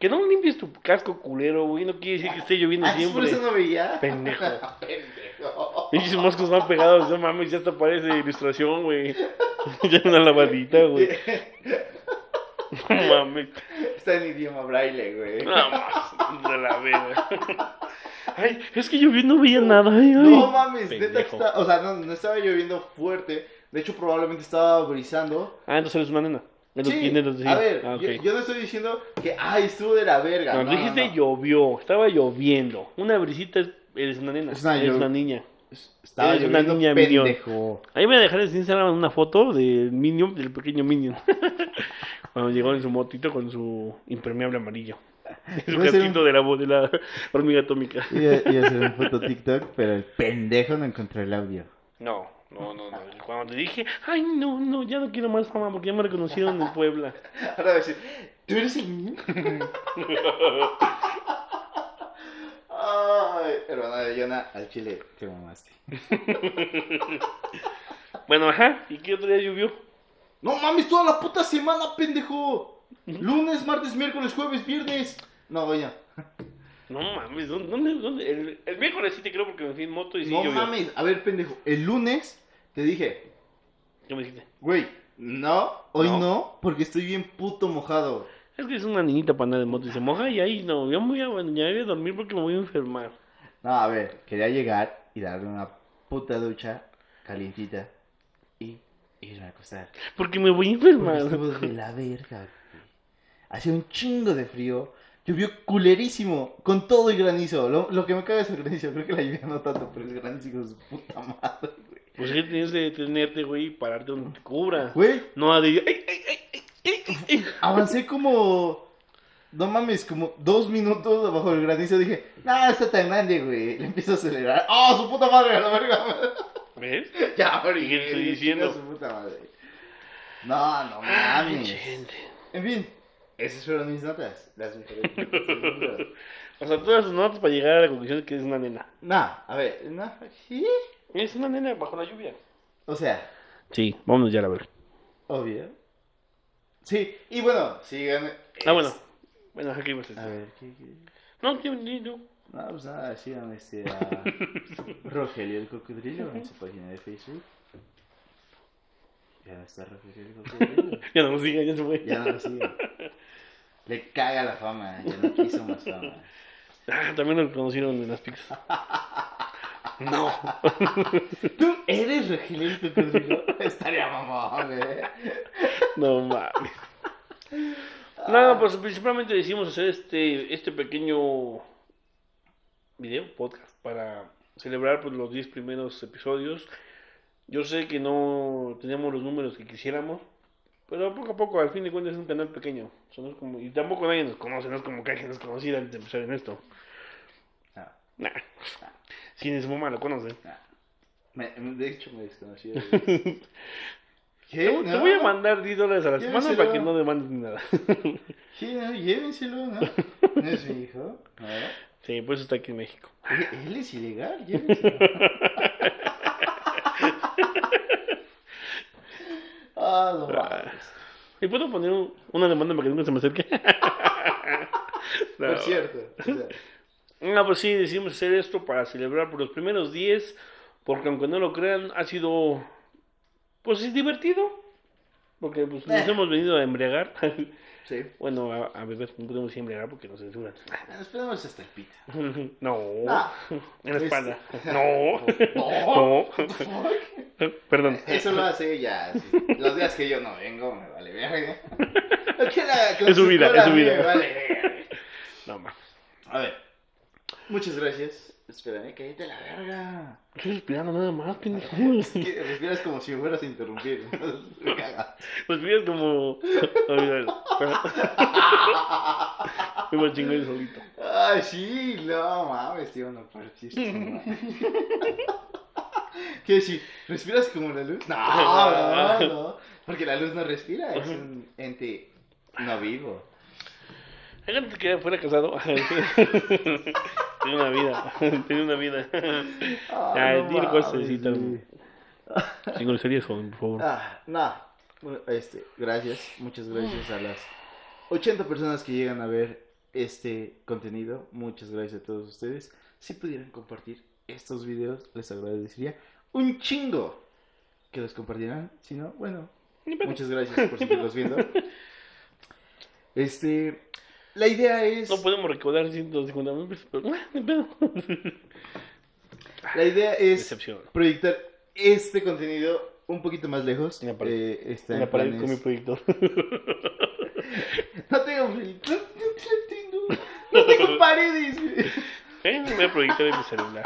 Que no limpies tu casco culero, güey. No quiere decir que esté lloviendo Ah, por siempre. eso no veía. Pendejo. pendejo. Pinches moscos van pegados, no mames, ya hasta parece ilustración, güey. ya una lavadita, güey. No mames. Está en idioma braille, güey. No mames, de la verga. Ay, es que yo vi- no veía nada. Ay, ay. No mames, neta que está, o sea, no, no estaba lloviendo fuerte. De hecho, probablemente estaba brisando. Ah, entonces eres una nena. De los Sí, de los- a ver, Ah, ok. yo, yo no estoy diciendo que, ay, estuvo de la verga. No, dijiste no. llovió, estaba lloviendo. Una brisita es, eres una nena, Es una eres una niña. Estaba Eres una lloviendo, niña minion. pendejo. Ahí me voy a dejar en Instagram una foto del Minion, del pequeño Minion. Cuando llegó en su motito con su impermeable amarillo. Su casquito de la, de la hormiga atómica. Iba a hacer un foto TikTok, pero el pendejo no encontró el audio. No, no, no, no. Cuando te dije, ay, no, no, ya no quiero más fama porque ya me reconocieron en Puebla. Ahora decir, ¿tú eres el niño? Ay, hermana de Yona, al chile te mamaste. Bueno, ajá, ¿y qué otro día llovió? No mames, toda la puta semana, pendejo. Lunes, martes, miércoles, jueves, viernes. No, oye. No mames, ¿dónde? dónde? El, el miércoles sí te creo porque me fui en moto y sí no llovió. mames, a ver, pendejo. El lunes te dije, ¿Qué me dijiste? güey, no, hoy No. no, porque estoy bien puto mojado. Es que es una niñita para andar en moto y se moja y ahí no, yo me voy a bañar y a dormir porque me voy a enfermar. No, a ver, quería llegar y darle una puta ducha calientita y irme a acostar. Porque me voy a Porque enfermar. estuvo de la verga, güey. Hacía un chingo de frío. Llovió culerísimo, con todo y granizo. Lo, lo que me caga es el granizo. Creo que la lluvia no tanto, pero el granizo su puta madre, güey. Pues es que tienes que detenerte, güey, y pararte donde te cubra. Güey, No de... ¡Ay, avancé como. No mames, como dos minutos abajo del granizo. Dije, nah, está tan grande, güey. Le empiezo a acelerar. ¡Oh, su puta madre! A la verga. ¿Ves? ya, ¿Y qué estoy diciendo? Su puta madre. No, no Ay, mames. gente. En fin, esas fueron mis notas. Las mundo. O sea, todas sus notas para llegar a la conclusión de que es una nena. No, a ver, no, sí. Es una nena bajo la lluvia. O sea, Sí, vámonos ya a ver. obvio. Sí, y bueno, sigan. Ah, bueno. Bueno, aquí vas a A ver, ¿qué, qué? No, tío, ni tú. No, pues nada, sigan este, a Rogelio el Cocodrilo en su página de Facebook. Ya no está Rogelio el Cocodrilo. Ya no nos siga, ya se fue. Ya no lo siguen. Le caga la fama, ya no quiso más fama. Ah, también lo conocieron en las pizzas. No. ¿Tú eres Rogelio el Cocodrilo? Estaría mamón, güey. No mames. No, pues principalmente decidimos hacer este, este pequeño video, podcast, para celebrar pues, los 10 primeros episodios. Yo sé que no tenemos los números que quisiéramos, pero poco a poco, al fin de cuentas, es un canal pequeño. O sea, no es como- y tampoco nadie nos conoce, no es como que alguien nos conociera antes de empezar en esto. No, Nah. Si ni su mamá lo conoce. no. Me- de hecho, me desconocía. Te, ¿Qué? te No. voy a mandar 10 dólares a la semana para que no demandes ni nada. Sí, no, llévenselo, ¿no? No es mi hijo. ¿no? sí, pues está aquí en México. Él es ilegal, llévenselo. Ah, no mames. ¿Y puedo poner un- una demanda para que nunca se me acerque? No. Por cierto. o sea, No, pues sí, decidimos hacer esto para celebrar por los primeros 10, porque aunque no lo crean, ha sido, pues es divertido, porque pues nos Eh. hemos venido a embriagar. sí. bueno, a, a beber, no podemos decir embriagar porque nos censuran. Nos esperamos hasta el pito. no, Ah, en la espalda. No, No. no, perdón. Eso lo hace ella. sí. Los días que yo no vengo, me vale verga. Es su vida, es su vida. Me vale verga. No, ma. A ver. Muchas gracias. Espérame, cállate la verga. Estoy respirando nada más, pendejo. Es que respiras como si fueras a interrumpir. Me caga. Respiras como... Me voy a chingar yo solito. Ay, sí, no mames, tío, no no. ¿Qué decir? ¿Respiras como la luz? No, no, no. Porque la luz no respira, es un ente no vivo. Gente que fuera casado. Tiene una vida. Tiene una vida. Ay, dile cosas así tan- Sin groserías, por favor. Ah, no. Bueno, Este, gracias, muchas gracias a las 80 personas que llegan a ver este contenido. Muchas gracias a todos ustedes. Si pudieran compartir estos videos, les agradecería un chingo que los compartieran. Si no, bueno, muchas gracias por seguirlos viendo. Este, la idea es, No podemos recaudar 150 mil pesos, pero la idea es Decepción. proyectar este contenido un poquito más lejos. En la pared. Eh, está la pared con mi planes- proyector. No tengo proyector, no, tengo paredes. ¿Eh? Voy a proyectar en mi celular.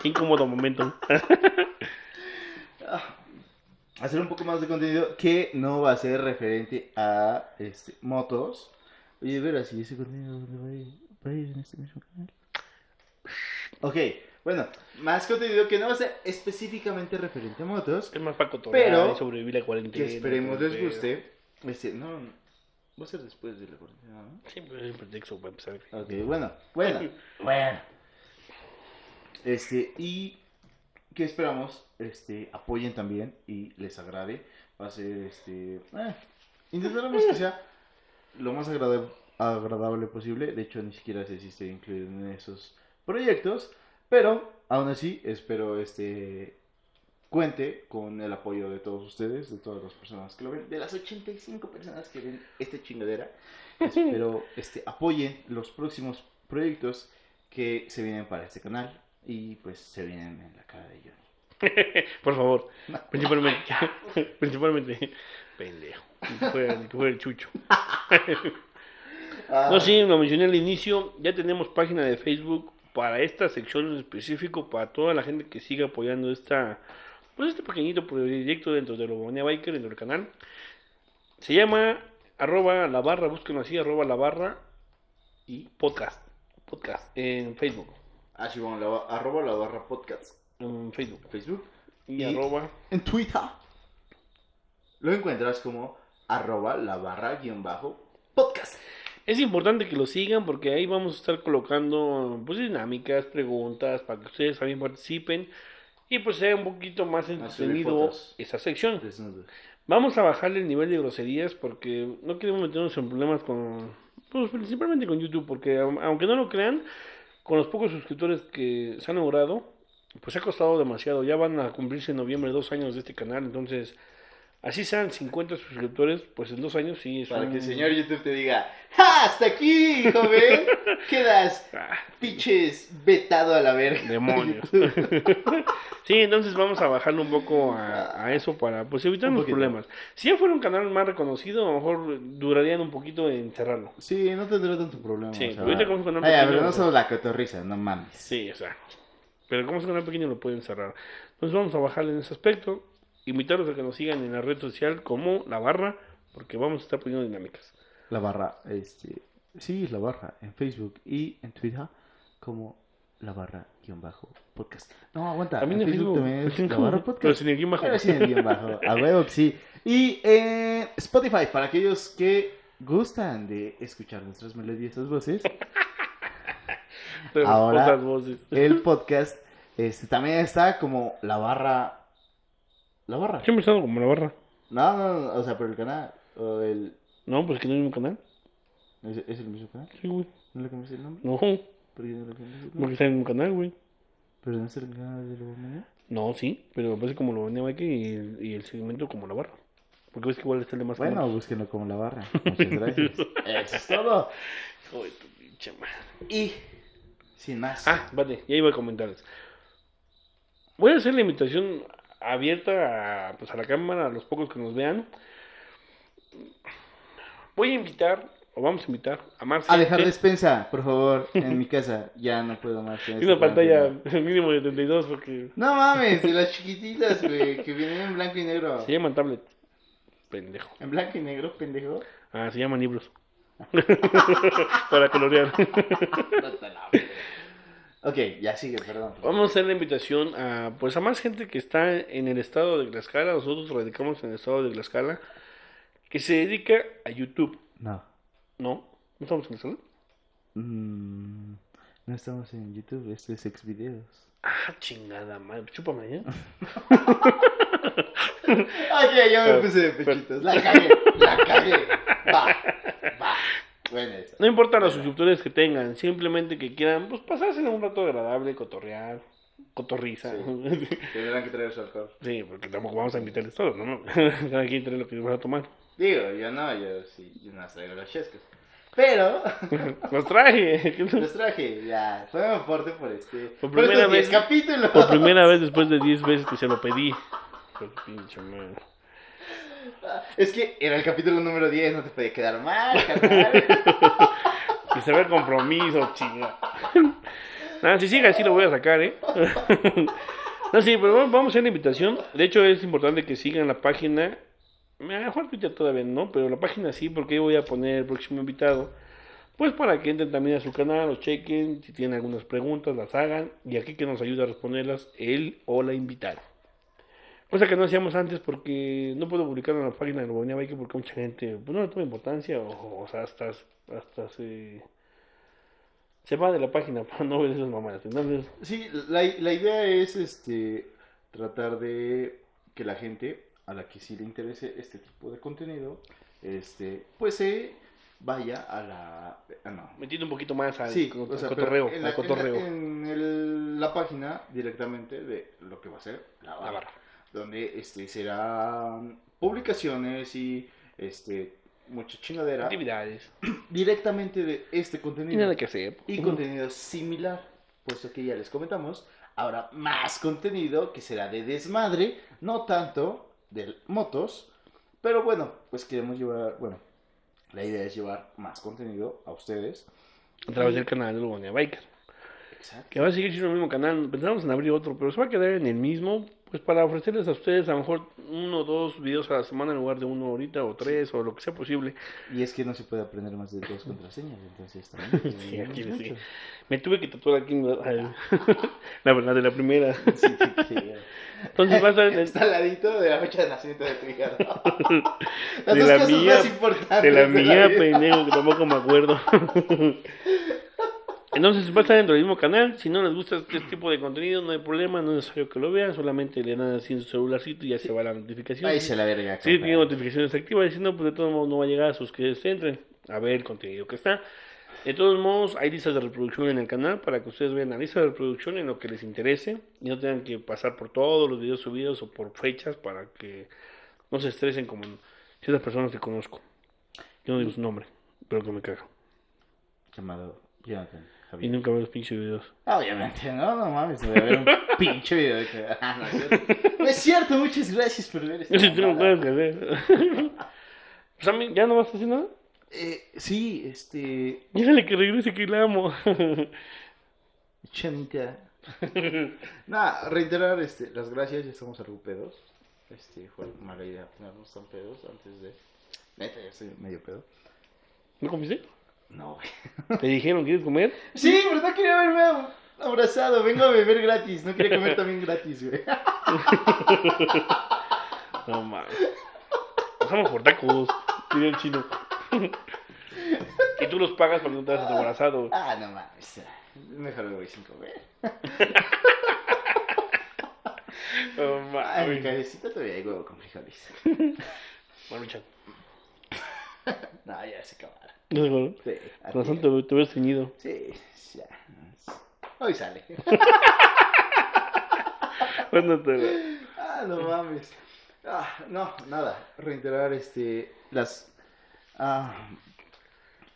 Qué incómodo momento. Hacer un poco más de contenido que no va a ser referente a este, motos. Oye, verás, ¿y ese contenido dónde va a ir? ¿Va a ir en este mismo canal? Ok, bueno, más contenido que no va a ser específicamente referente a motos. Es más para cotorrear Pero y sobrevivir la cuarentena. Que esperemos les guste. Este, no, va a ser después de la cuarentena, ¿no? Siempre es un pretexto para empezar. Ok, bueno, bueno, bueno. Este, y que esperamos, este, apoyen también y les agrade. Va a ser, este, eh, intentaremos que sea lo más agrada- agradable posible. De hecho, ni siquiera sé si estoy incluido en esos proyectos, pero aún así espero, este, cuente con el apoyo de todos ustedes, de todas las personas que lo ven, de las 85 personas que ven esta chingadera. Espero este, apoyen los próximos proyectos que se vienen para este canal y pues se vienen en la cara de Johnny. Por favor. Principalmente. Principalmente. Pendejo. Que fuera, que fuera el chucho. No, sí, lo mencioné al inicio. Ya tenemos página de Facebook para esta sección en específico, para toda la gente que siga apoyando esta, pues este pequeñito proyecto dentro de Lobonia Biker, dentro del canal. Se llama arroba la barra, búsquenlo así, arroba la barra y podcast. Podcast en Facebook. Ah, sí, bueno, la, arroba la barra podcast En Facebook. Y, Y- arroba. En Twitter lo encuentras como arroba la barra guion bajo podcast. Es importante que lo sigan porque ahí vamos a estar colocando pues dinámicas, preguntas para que ustedes también participen y pues sea un poquito más entretenido esa sección. Desnudo. Vamos a bajarle el nivel de groserías porque no queremos meternos en problemas con, pues principalmente con YouTube, porque au- aunque no lo crean, con los pocos suscriptores que se han logrado, pues ha costado demasiado. Ya van a cumplirse en noviembre dos años de este canal, entonces, así sean 50 suscriptores, pues en dos años sí es Para un- que el señor YouTube te diga, ¡Ja! ¡Hasta aquí, joven! Quedas Ah, pinches vetado a la verga. demonios. sí, entonces vamos a bajarle un poco a, a eso para pues evitarnos poquito. problemas. Si ya fuera un canal más reconocido, a lo mejor durarían un poquito en cerrarlo. Sí, no tendrá tanto problema. Sí, o sea, ahorita como un canal Ay, a ver, no solo la cotorriza, no mames. Sí, o sea. Pero como es canal pequeño lo pueden cerrar. Entonces vamos a bajarle en ese aspecto. Invitarlos a que nos sigan en la red social como La Barra, porque vamos a estar poniendo dinámicas. La barra, este. Sí, la barra en Facebook y en Twitter como la barra guion bajo podcast. No, aguanta. También en en Facebook Facebook, también es la barra pero podcast. sin el guion bajo. Pero sin el guion bajo. A huevo sí. Y en Spotify, para aquellos que gustan de escuchar nuestras melodiosas voces, Pero ahora- voces. el podcast este, también está como la barra. La barra. Siempre estado como La Barra. No, no, no, o sea, pero el canal. O el. No, pues que no hay un canal. ¿Es, es el mismo canal? Sí, güey. ¿No le cambiaste el nombre? No, ¿Por qué no le cambiaste el nombre? porque está en un canal, güey. ¿Pero no es el canal de Lobo Mañana? No, sí, pero parece como lo venía Mike y el, y el segmento como La Barra. Porque ves que igual está el de más Bueno, búsquenlo como la barra. Muchas gracias. Eso es todo. Joder, tu pinche madre. Y, sin más. Ah, vale, ya iba a comentarles. Voy a hacer la invitación abierta a, pues, a la cámara, a los pocos que nos vean. Voy a invitar, o vamos a invitar, a más A dejar despensa, por favor, en mi casa. Ya no puedo más. Y una pantalla cuarentena. mínimo de 32 porque No mames, de las chiquititas, güey, que vienen en blanco y negro. se llaman tablets. Pendejo. En blanco y negro, pendejo. Ah, se llaman libros. Para colorear. ok, ya sigue, perdón. Vamos a hacer la invitación a pues a más gente que está en el estado de Tlaxcala, nosotros radicamos en el estado de Tlaxcala, que se dedica a YouTube. No. ¿No? ¿No estamos en Tlaxcala? Mm, no estamos en YouTube, esto es Xvideos. Ah, chingada madre, chúpame ¿eh? Ok, ya me Pero- puse de pechitos. La cagué, la cagué. Va, va. Bueno. No importa los suscriptores que tengan, simplemente que quieran pues pasársela un rato agradable, cotorrear, cotorriza. Tendrán que traer su alcohol. Sí, porque tampoco vamos a invitarles todos, ¿no? Cada quien trae lo que va a tomar. Digo, yo no, yo sí, yo no traigo los chescos. Pero, Los traje. los traje, ya. Fue mi aporte por este. Por por primera estos 10 vez- capítulos. Por primera vez después de 10 veces que se lo pedí. Pero pinche madre. Es que era el capítulo número 10, no te puede quedar mal, carnal. Que se vea compromiso, chinga. Nada, si sigue así lo voy a sacar, ¿eh? No, sí, pero vamos a hacer la invitación. De hecho, es importante que sigan la página. A lo mejor Twitter todavía no, pero la página sí, porque voy a poner el próximo invitado. Pues para que entren también a su canal, los chequen, si tienen algunas preguntas, las hagan. Y aquí que nos ayude a responderlas él o la invitada. Cosa que no hacíamos antes porque no puedo publicar en la página de Nueva Bike porque mucha gente pues, no le toma importancia o, o sea, hasta, hasta se, se va de la página para no ver esas mamadas. Entonces, Sí, la, la idea es este tratar de que la gente a la que sí le interese este tipo de contenido, este, pues se vaya a la ah, no. metiendo un poquito más al, Sí, o sea, al cotorreo. en al la, cotorreo. en la- en el- la página directamente de lo que va a ser la barra, La barra. Donde este serán publicaciones y este mucha chingadera Actividades. directamente de este Y contenido nada que hacer. y contenido similar, puesto que ya les comentamos, habrá más contenido que será de desmadre, no tanto de motos, pero bueno, pues queremos llevar, bueno, la idea es llevar más contenido a ustedes. A través del canal de Lugonia Biker. Exacto. Que va a seguir siendo el mismo canal. Pensamos en abrir otro, pero se va a quedar en el mismo. Pues para ofrecerles a ustedes a lo mejor uno o dos videos a la semana en lugar de uno ahorita o tres o lo que sea posible. Y es que no se puede aprender más de dos contraseñas, entonces también. Sí, aquí mucho. sí. Me tuve que tatuar aquí la, la verdad de la primera. Sí, sí, sí. Entonces vas a Está al ladito de la fecha de nacimiento de tu hija. de la mía, de la mía, pendejo, que tampoco me acuerdo. Entonces va a estar dentro del mismo canal. Si no les gusta este tipo de contenido, no hay problema, no es necesario que lo vean. Solamente le dan así en su celularcito y ya se va la notificación. Ahí se la verga. Sí, compa. tiene notificaciones activas. Y si no, pues de todos modos no va a llegar a sus que se entren a ver el contenido que está. De todos modos, hay listas de reproducción en el canal para que ustedes vean la lista de reproducción en lo que les interese y no tengan que pasar por todos los videos subidos o por fechas para que no se estresen como ciertas personas que conozco. Yo no digo su nombre, pero que me caga. Llamado Jonathan Y Javier. nunca veo los pinches videos. Obviamente, no, no mames, voy a ver un pinche video de que. Ah, no, es cierto. No es cierto, muchas gracias por ver esta Yo sí hacer. Pues a mí, ¿ya no vas a hacer nada? Eh, sí, este. Dígale que regrese que la amo. Chanita. Nada, reiterar este, las gracias, ya estamos algo pedos. Este, fue mala idea ponernos tan pedos antes de. Neta, ya estoy medio pedo. ¿No comiste? No, güey. ¿Te dijeron quieres comer? Sí, pero no quería verme abrazado. Vengo a beber gratis. No quería comer también gratis, güey. No mames. Pasamos por tacos, diría el chino. y tú los pagas para no te hagas abrazado. Ah, no mames. Mejor me voy sin comer. No Ay, mi mames. cabecita todavía hay huevo con frijoles. Bueno, chan. No, ya se acabaron. ¿No se? Sí, Con razón te, te ves ceñido. Sí, ya. Hoy sale. Bueno, te- Ah, no mames. Ah, no, nada. Reiterar este las ah,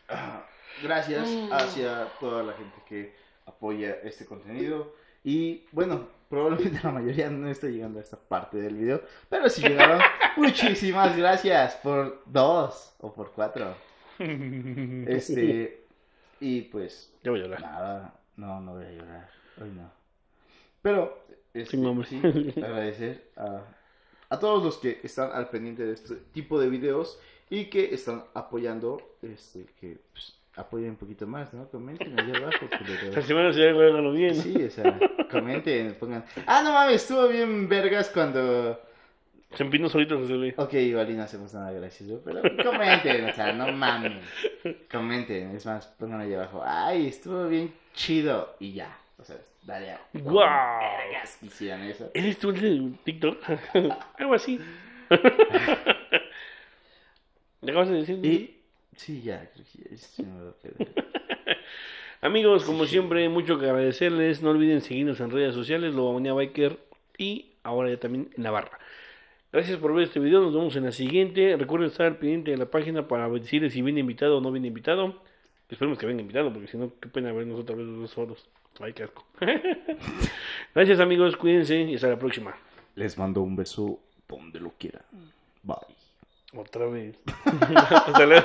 ah, gracias hacia toda la gente que apoya este contenido. Y bueno, probablemente la mayoría no está llegando a esta parte del video. Pero si llegaron, muchísimas gracias por dos o por cuatro. Este, y pues Ya voy a llorar. Nada, no, no voy a llorar. Hoy no. Pero, este, sí, agradecer a, a todos los que están al pendiente de este tipo de videos y que están apoyando, este, que pues, apoyen un poquito más, ¿no? Comenten allá abajo. La semana se hágalo bien. Sí, o sea, comenten, pongan. Ah, no mames, estuvo bien vergas cuando. Se empinó solito José Luis. Ok, igual y no hacemos nada gracioso, pero comenten, o sea, no mames. Comenten, es más, pongan allá abajo. Ay, estuvo bien chido. Y ya, o sea, dale a. Guau. Vergas, hicieran eso. ¿Eres tú el de TikTok? Algo así. ¿Le acabas de decir? Y. Sí, ya, creo que ya me. Amigos, como siempre, mucho que agradecerles. No olviden seguirnos en redes sociales, Lobamonía Biker y ahora ya también en la barra. Gracias por ver este video, nos vemos en la siguiente. Recuerden estar al pendiente de la página para decirles si viene invitado o no viene invitado. Esperemos que venga invitado, porque si no, qué pena vernos otra vez los dos solos. Ay, qué asco. Gracias amigos, cuídense y hasta la próxima. Les mando un beso donde lo quieran. Bye. Otra vez. hasta.